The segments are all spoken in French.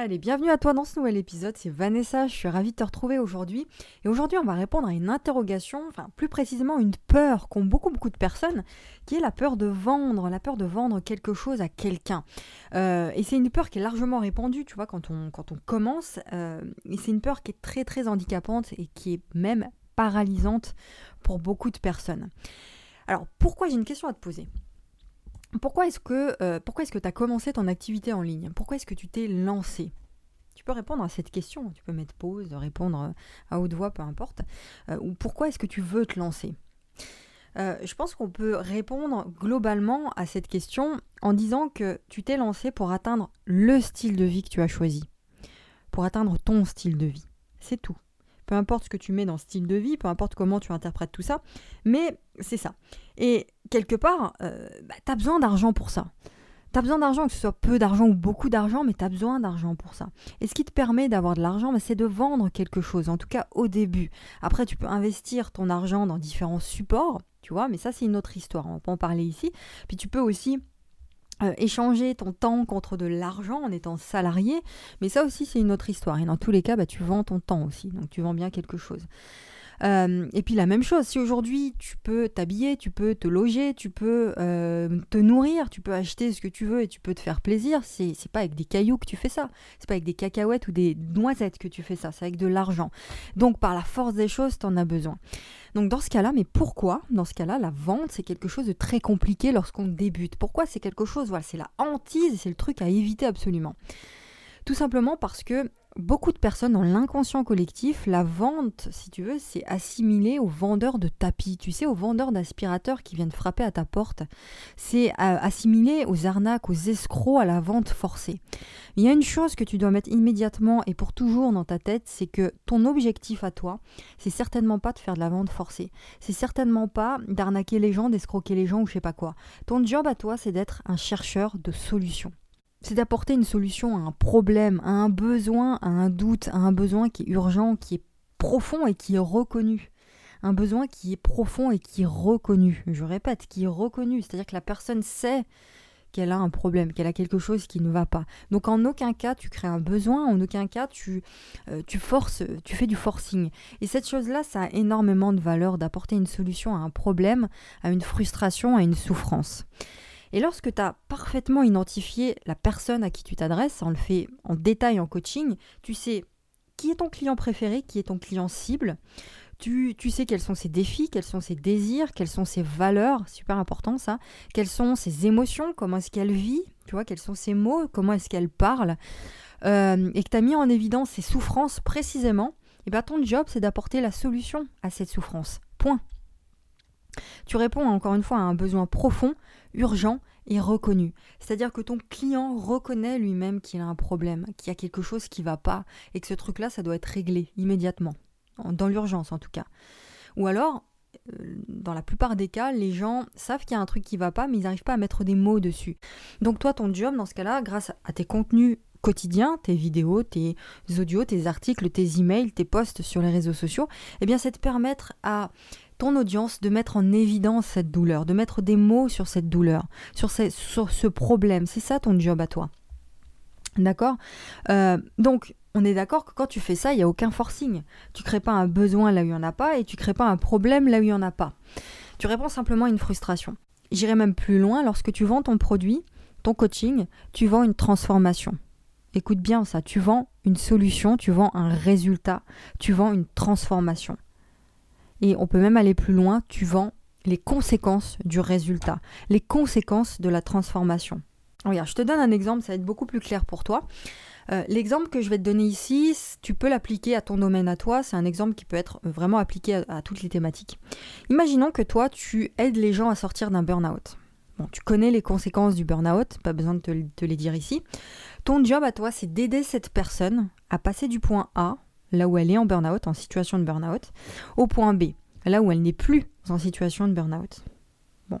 Allez, bienvenue à toi dans ce nouvel épisode, c'est Vanessa, je suis ravie de te retrouver aujourd'hui. Et aujourd'hui on va répondre à une interrogation, enfin plus précisément une peur qu'ont beaucoup beaucoup de personnes, qui est la peur de vendre, la peur de vendre quelque chose à quelqu'un. Euh, et c'est une peur qui est largement répandue, tu vois, quand on, commence. Euh, et c'est une peur qui est très très handicapante et qui est même paralysante pour beaucoup de personnes. Alors pourquoi j'ai une question à te poser? Pourquoi est-ce que euh, tu as commencé ton activité en ligne? Pourquoi est-ce que tu t'es lancé? Tu peux répondre à cette question, tu peux mettre pause, répondre euh, à haute voix, peu importe. Euh, ou pourquoi est-ce que tu veux te lancer? Je pense qu'on peut répondre globalement à cette question en disant que tu t'es lancé pour atteindre le style de vie que tu as choisi, pour atteindre ton style de vie. C'est tout peu importe ce que tu mets dans style de vie, peu importe comment tu interprètes tout ça, mais c'est ça. Et quelque part, euh, bah, tu as besoin d'argent pour ça. Tu as besoin d'argent, que ce soit peu d'argent ou beaucoup d'argent, mais tu as besoin d'argent pour ça. Et ce qui te permet d'avoir de l'argent, bah, c'est de vendre quelque chose, en tout cas au début. Après, tu peux investir ton argent dans différents supports, tu vois, mais ça c'est une autre histoire, on pas en parler ici. Puis tu peux aussi euh, échanger ton temps contre de l'argent en étant salarié, mais ça aussi c'est une autre histoire. Et dans tous les cas, bah, tu vends ton temps aussi, donc tu vends bien quelque chose. Euh, et puis la même chose, si aujourd'hui tu peux t'habiller, tu peux te loger, tu peux euh, te nourrir, tu peux acheter ce que tu veux et tu peux te faire plaisir, c'est, pas avec des cailloux que tu fais ça, c'est pas avec des cacahuètes ou des noisettes que tu fais ça, c'est avec de l'argent. Donc par la force des choses, tu en as besoin. Donc dans ce cas-là, mais pourquoi? Dans ce cas-là, la vente, c'est quelque chose de très compliqué lorsqu'on débute. Pourquoi c'est quelque chose, voilà, c'est la hantise c'est le truc à éviter absolument. Tout simplement parce que beaucoup de personnes dans l'inconscient collectif, la vente, si tu veux, c'est assimilé aux vendeurs de tapis, tu sais, aux vendeurs d'aspirateurs qui viennent frapper à ta porte. C'est euh, assimilé aux arnaques, aux escrocs, à la vente forcée. Il y a une chose que tu dois mettre immédiatement et pour toujours dans ta tête, c'est que ton objectif à toi, c'est certainement pas de faire de la vente forcée. C'est certainement pas d'arnaquer les gens, d'escroquer les gens ou je sais pas quoi. Ton job à toi, c'est d'être un chercheur de solutions c'est d'apporter une solution à un problème, à un besoin, à un doute, à un besoin qui est urgent, qui est profond et qui est reconnu. Un besoin qui est profond et qui est reconnu. Je répète, qui est reconnu. C'est-à-dire que la personne sait qu'elle a un problème, qu'elle a quelque chose qui ne va pas. Donc en aucun cas tu crées un besoin, en aucun cas tu, euh, tu forces, tu fais du forcing. Et cette chose-là, ça a énormément de valeur d'apporter une solution à un problème, à une frustration, à une souffrance. Et lorsque tu as parfaitement identifié la personne à qui tu t'adresses, on le fait en détail en coaching, tu sais qui est ton client préféré, qui est ton client cible, tu, tu, sais quels sont ses défis, quels sont ses désirs, quelles sont ses valeurs, super important ça, quelles sont ses émotions, comment est-ce qu'elle vit, tu vois, quels sont ses mots, comment est-ce qu'elle parle, euh, et que tu as mis en évidence ses souffrances précisément, et bien ton job c'est d'apporter la solution à cette souffrance. Point. Tu réponds encore une fois à un besoin profond, urgent et reconnu. C'est-à-dire que ton client reconnaît lui-même qu'il a un problème, qu'il y a quelque chose qui ne va pas et que ce truc-là, ça doit être réglé immédiatement, dans l'urgence en tout cas. Ou alors, euh, dans la plupart des cas, les gens savent qu'il y a un truc qui va pas, mais ils n'arrivent pas à mettre des mots dessus. Donc toi, ton job, dans ce cas-là, grâce à tes contenus quotidiens, tes vidéos, tes audios, tes articles, tes emails, tes posts sur les réseaux sociaux, eh bien c'est de permettre à ton audience de mettre en évidence cette douleur, de mettre des mots sur cette douleur, sur, ce problème. C'est ça ton job à toi. D'accord? Euh, Donc, on est d'accord que quand tu fais ça, il n'y a aucun forcing. Tu crées pas un besoin là où il n'y en a pas et tu crées pas un problème là où il n'y en a pas. Tu réponds simplement à une frustration. J'irai même plus loin, lorsque tu vends ton produit, ton coaching, tu vends une transformation. Écoute bien ça, tu vends une solution, tu vends un résultat, tu vends une transformation. Et on peut même aller plus loin, tu vends les conséquences du résultat, les conséquences de la transformation. Regarde, je te donne un exemple, ça va être beaucoup plus clair pour toi. Euh, l'exemple que je vais te donner ici, tu peux l'appliquer à ton domaine à toi. C'est un exemple qui peut être vraiment appliqué à, toutes les thématiques. Imaginons que toi, tu aides les gens à sortir d'un burn-out. Bon, tu connais les conséquences du burn-out, pas besoin de te, te les dire ici. Ton job à toi, c'est d'aider cette personne à passer du point A là où elle est en burn-out, en situation de burn-out, au point B, là où elle n'est plus en situation de burn-out. Bon.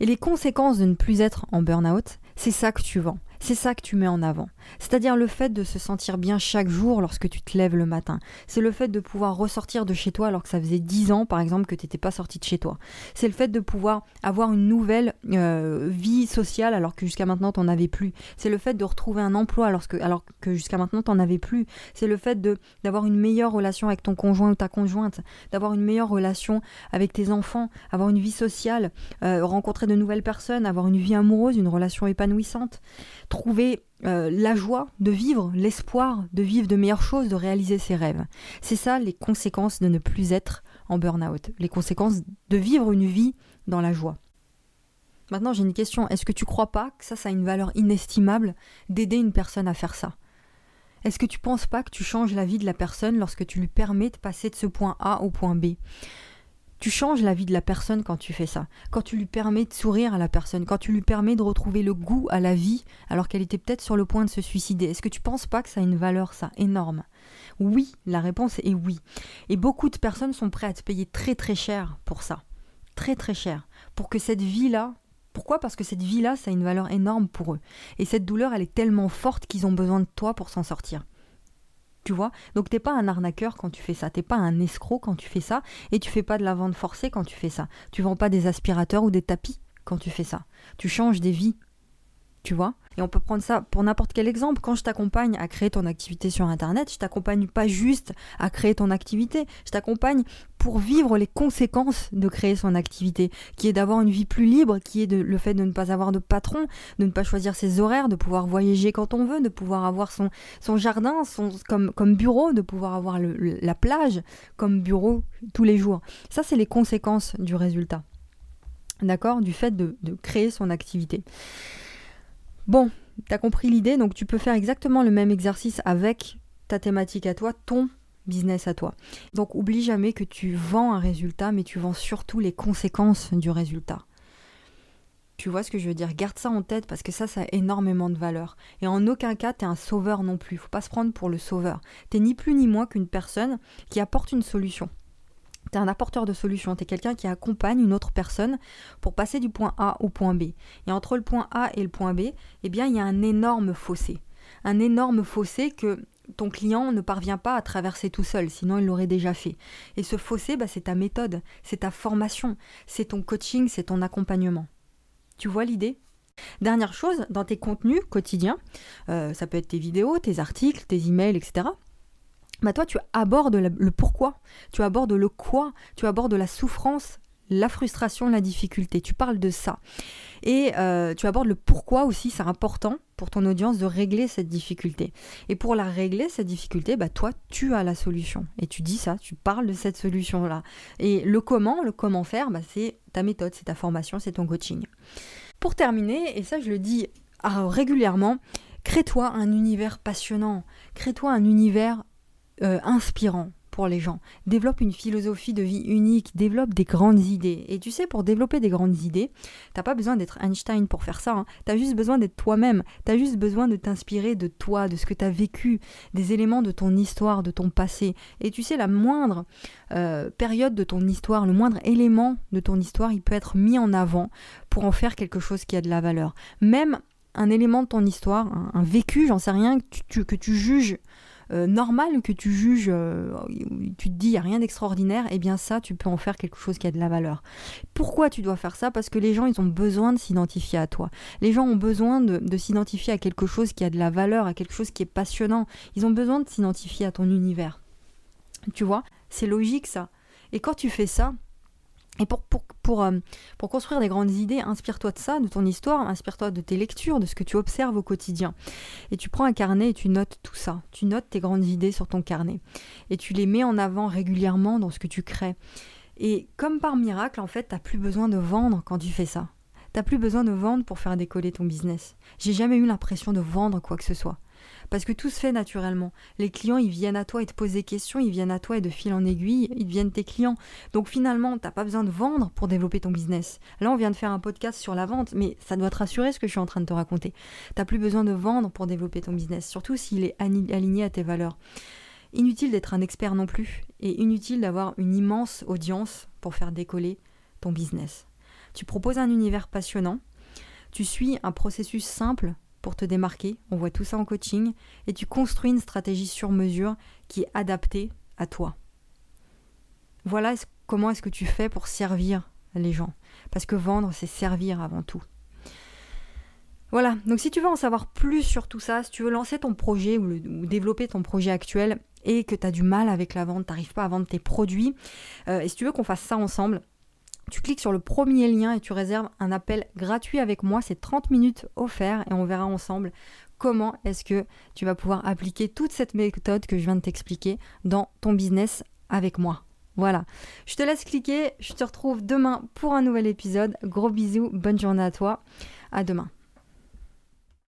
Et les conséquences de ne plus être en burn-out, c'est ça que tu vends. C'est ça que tu mets en avant. C'est-à-dire le fait de se sentir bien chaque jour lorsque tu te lèves le matin. C'est le fait de pouvoir ressortir de chez toi alors que ça faisait 10 ans, par exemple, que tu n'étais pas sorti de chez toi. C'est le fait de pouvoir avoir une nouvelle euh, vie sociale alors que jusqu'à maintenant, tu n'en avais plus. C'est le fait de retrouver un emploi alors que, jusqu'à maintenant, tu n'en avais plus. C'est le fait d'avoir une meilleure relation avec ton conjoint ou ta conjointe, d'avoir une meilleure relation avec tes enfants, avoir une vie sociale, euh, rencontrer de nouvelles personnes, avoir une vie amoureuse, une relation épanouissante trouver euh, la joie de vivre, l'espoir de vivre de meilleures choses, de réaliser ses rêves. C'est ça les conséquences de ne plus être en burn-out, les conséquences de vivre une vie dans la joie. Maintenant, j'ai une question. Est-ce que tu crois pas que ça, ça a une valeur inestimable d'aider une personne à faire ça? Est-ce que tu penses pas que tu changes la vie de la personne lorsque tu lui permets de passer de ce point A au point B? Tu changes la vie de la personne quand tu fais ça, quand tu lui permets de sourire à la personne, quand tu lui permets de retrouver le goût à la vie alors qu'elle était peut-être sur le point de se suicider. Est-ce que tu penses pas que ça a une valeur, ça, énorme? Oui, la réponse est oui. Et beaucoup de personnes sont prêtes à te payer très très cher pour ça. Très très cher. Pour que cette vie-là, pourquoi? Parce que cette vie-là, ça a une valeur énorme pour eux. Et cette douleur, elle est tellement forte qu'ils ont besoin de toi pour s'en sortir. Tu vois Donc t'es pas un arnaqueur quand tu fais ça, t'es pas un escroc quand tu fais ça, et tu fais pas de la vente forcée quand tu fais ça. Tu vends pas des aspirateurs ou des tapis quand tu fais ça. Tu changes des vies. Tu vois et on peut prendre ça pour n'importe quel exemple. Quand je t'accompagne à créer ton activité sur Internet, je t'accompagne pas juste à créer ton activité, je t'accompagne pour vivre les conséquences de créer son activité, qui est d'avoir une vie plus libre, qui est le fait de ne pas avoir de patron, de ne pas choisir ses horaires, de pouvoir voyager quand on veut, de pouvoir avoir son, son jardin son, comme, comme bureau, de pouvoir avoir la plage comme bureau tous les jours. Ça, c'est les conséquences du résultat. D'accord? Du fait de, de créer son activité. Bon, t'as compris l'idée, donc tu peux faire exactement le même exercice avec ta thématique à toi, ton business à toi. Donc oublie jamais que tu vends un résultat, mais tu vends surtout les conséquences du résultat. Tu vois ce que je veux dire? Garde ça en tête parce que ça, ça a énormément de valeur. Et en aucun cas, tu es un sauveur non plus. Faut pas se prendre pour le sauveur. T'es ni plus ni moins qu'une personne qui apporte une solution tu es un apporteur de solutions, tu es quelqu'un qui accompagne une autre personne pour passer du point A au point B. Et entre le point A et le point B, eh bien, il y a un énorme fossé. Un énorme fossé que ton client ne parvient pas à traverser tout seul, sinon il l'aurait déjà fait. Et ce fossé, bah, c'est ta méthode, c'est ta formation, c'est ton coaching, c'est ton accompagnement. Tu vois l'idée? Dernière chose, dans tes contenus quotidiens, euh, ça peut être tes vidéos, tes articles, tes emails, etc bah toi tu abordes le pourquoi, tu abordes le quoi, tu abordes la souffrance, la frustration, la difficulté, tu parles de ça. Et euh, tu abordes le pourquoi aussi, c'est important pour ton audience de régler cette difficulté. Et pour la régler, cette difficulté, bah toi, tu as la solution. Et tu dis ça, tu parles de cette solution-là. Et le comment, le comment faire, bah, c'est ta méthode, c'est ta formation, c'est ton coaching. Pour terminer, et ça je le dis ah, régulièrement, crée-toi un univers passionnant, crée-toi un univers euh, inspirant pour les gens. Développe une philosophie de vie unique, développe des grandes idées. Et tu sais, pour développer des grandes idées, t'as pas besoin d'être Einstein pour faire ça. Hein. Tu as juste besoin d'être toi-même. Tu as juste besoin de t'inspirer de toi, de ce que tu as vécu, des éléments de ton histoire, de ton passé. Et tu sais, la moindre euh, période de ton histoire, le moindre élément de ton histoire, il peut être mis en avant pour en faire quelque chose qui a de la valeur. Même un élément de ton histoire, un, vécu, j'en sais rien, que tu juges euh, normal que tu juges, euh, tu te dis il n'y a rien d'extraordinaire, eh bien ça, tu peux en faire quelque chose qui a de la valeur. Pourquoi tu dois faire ça? Parce que les gens, ils ont besoin de s'identifier à toi. Les gens ont besoin de, de s'identifier à quelque chose qui a de la valeur, à quelque chose qui est passionnant. Ils ont besoin de s'identifier à ton univers. Tu vois? C'est logique ça. Et quand tu fais ça, et pour, euh, pour, construire des grandes idées, inspire-toi de ça, de ton histoire, inspire-toi de tes lectures, de ce que tu observes au quotidien. Et tu prends un carnet et tu notes tout ça. Tu notes tes grandes idées sur ton carnet. Et tu les mets en avant régulièrement dans ce que tu crées. Et comme par miracle, en fait, tu n'as plus besoin de vendre quand tu fais ça. Tu n'as plus besoin de vendre pour faire décoller ton business. J'ai jamais eu l'impression de vendre quoi que ce soit. Parce que tout se fait naturellement. Les clients, ils viennent à toi et te posent des questions, ils viennent à toi et de fil en aiguille, ils deviennent tes clients. Donc finalement, tu n'as pas besoin de vendre pour développer ton business. Là, on vient de faire un podcast sur la vente, mais ça doit te rassurer ce que je suis en train de te raconter. Tu n'as plus besoin de vendre pour développer ton business, surtout s'il est aligné à tes valeurs. Inutile d'être un expert non plus, et inutile d'avoir une immense audience pour faire décoller ton business. Tu proposes un univers passionnant, tu suis un processus simple pour te démarquer. On voit tout ça en coaching. Et tu construis une stratégie sur mesure qui est adaptée à toi. Voilà comment est-ce que tu fais pour servir les gens? Parce que vendre, c'est servir avant tout. Voilà, donc si tu veux en savoir plus sur tout ça, si tu veux lancer ton projet ou, développer ton projet actuel et que tu as du mal avec la vente, tu n'arrives pas à vendre tes produits, euh, et si tu veux qu'on fasse ça ensemble, tu cliques sur le premier lien et tu réserves un appel gratuit avec moi, c'est 30 minutes offert et on verra ensemble comment est-ce que tu vas pouvoir appliquer toute cette méthode que je viens de t'expliquer dans ton business avec moi. Voilà, je te laisse cliquer, je te retrouve demain pour un nouvel épisode. Gros bisous, bonne journée à toi, à demain.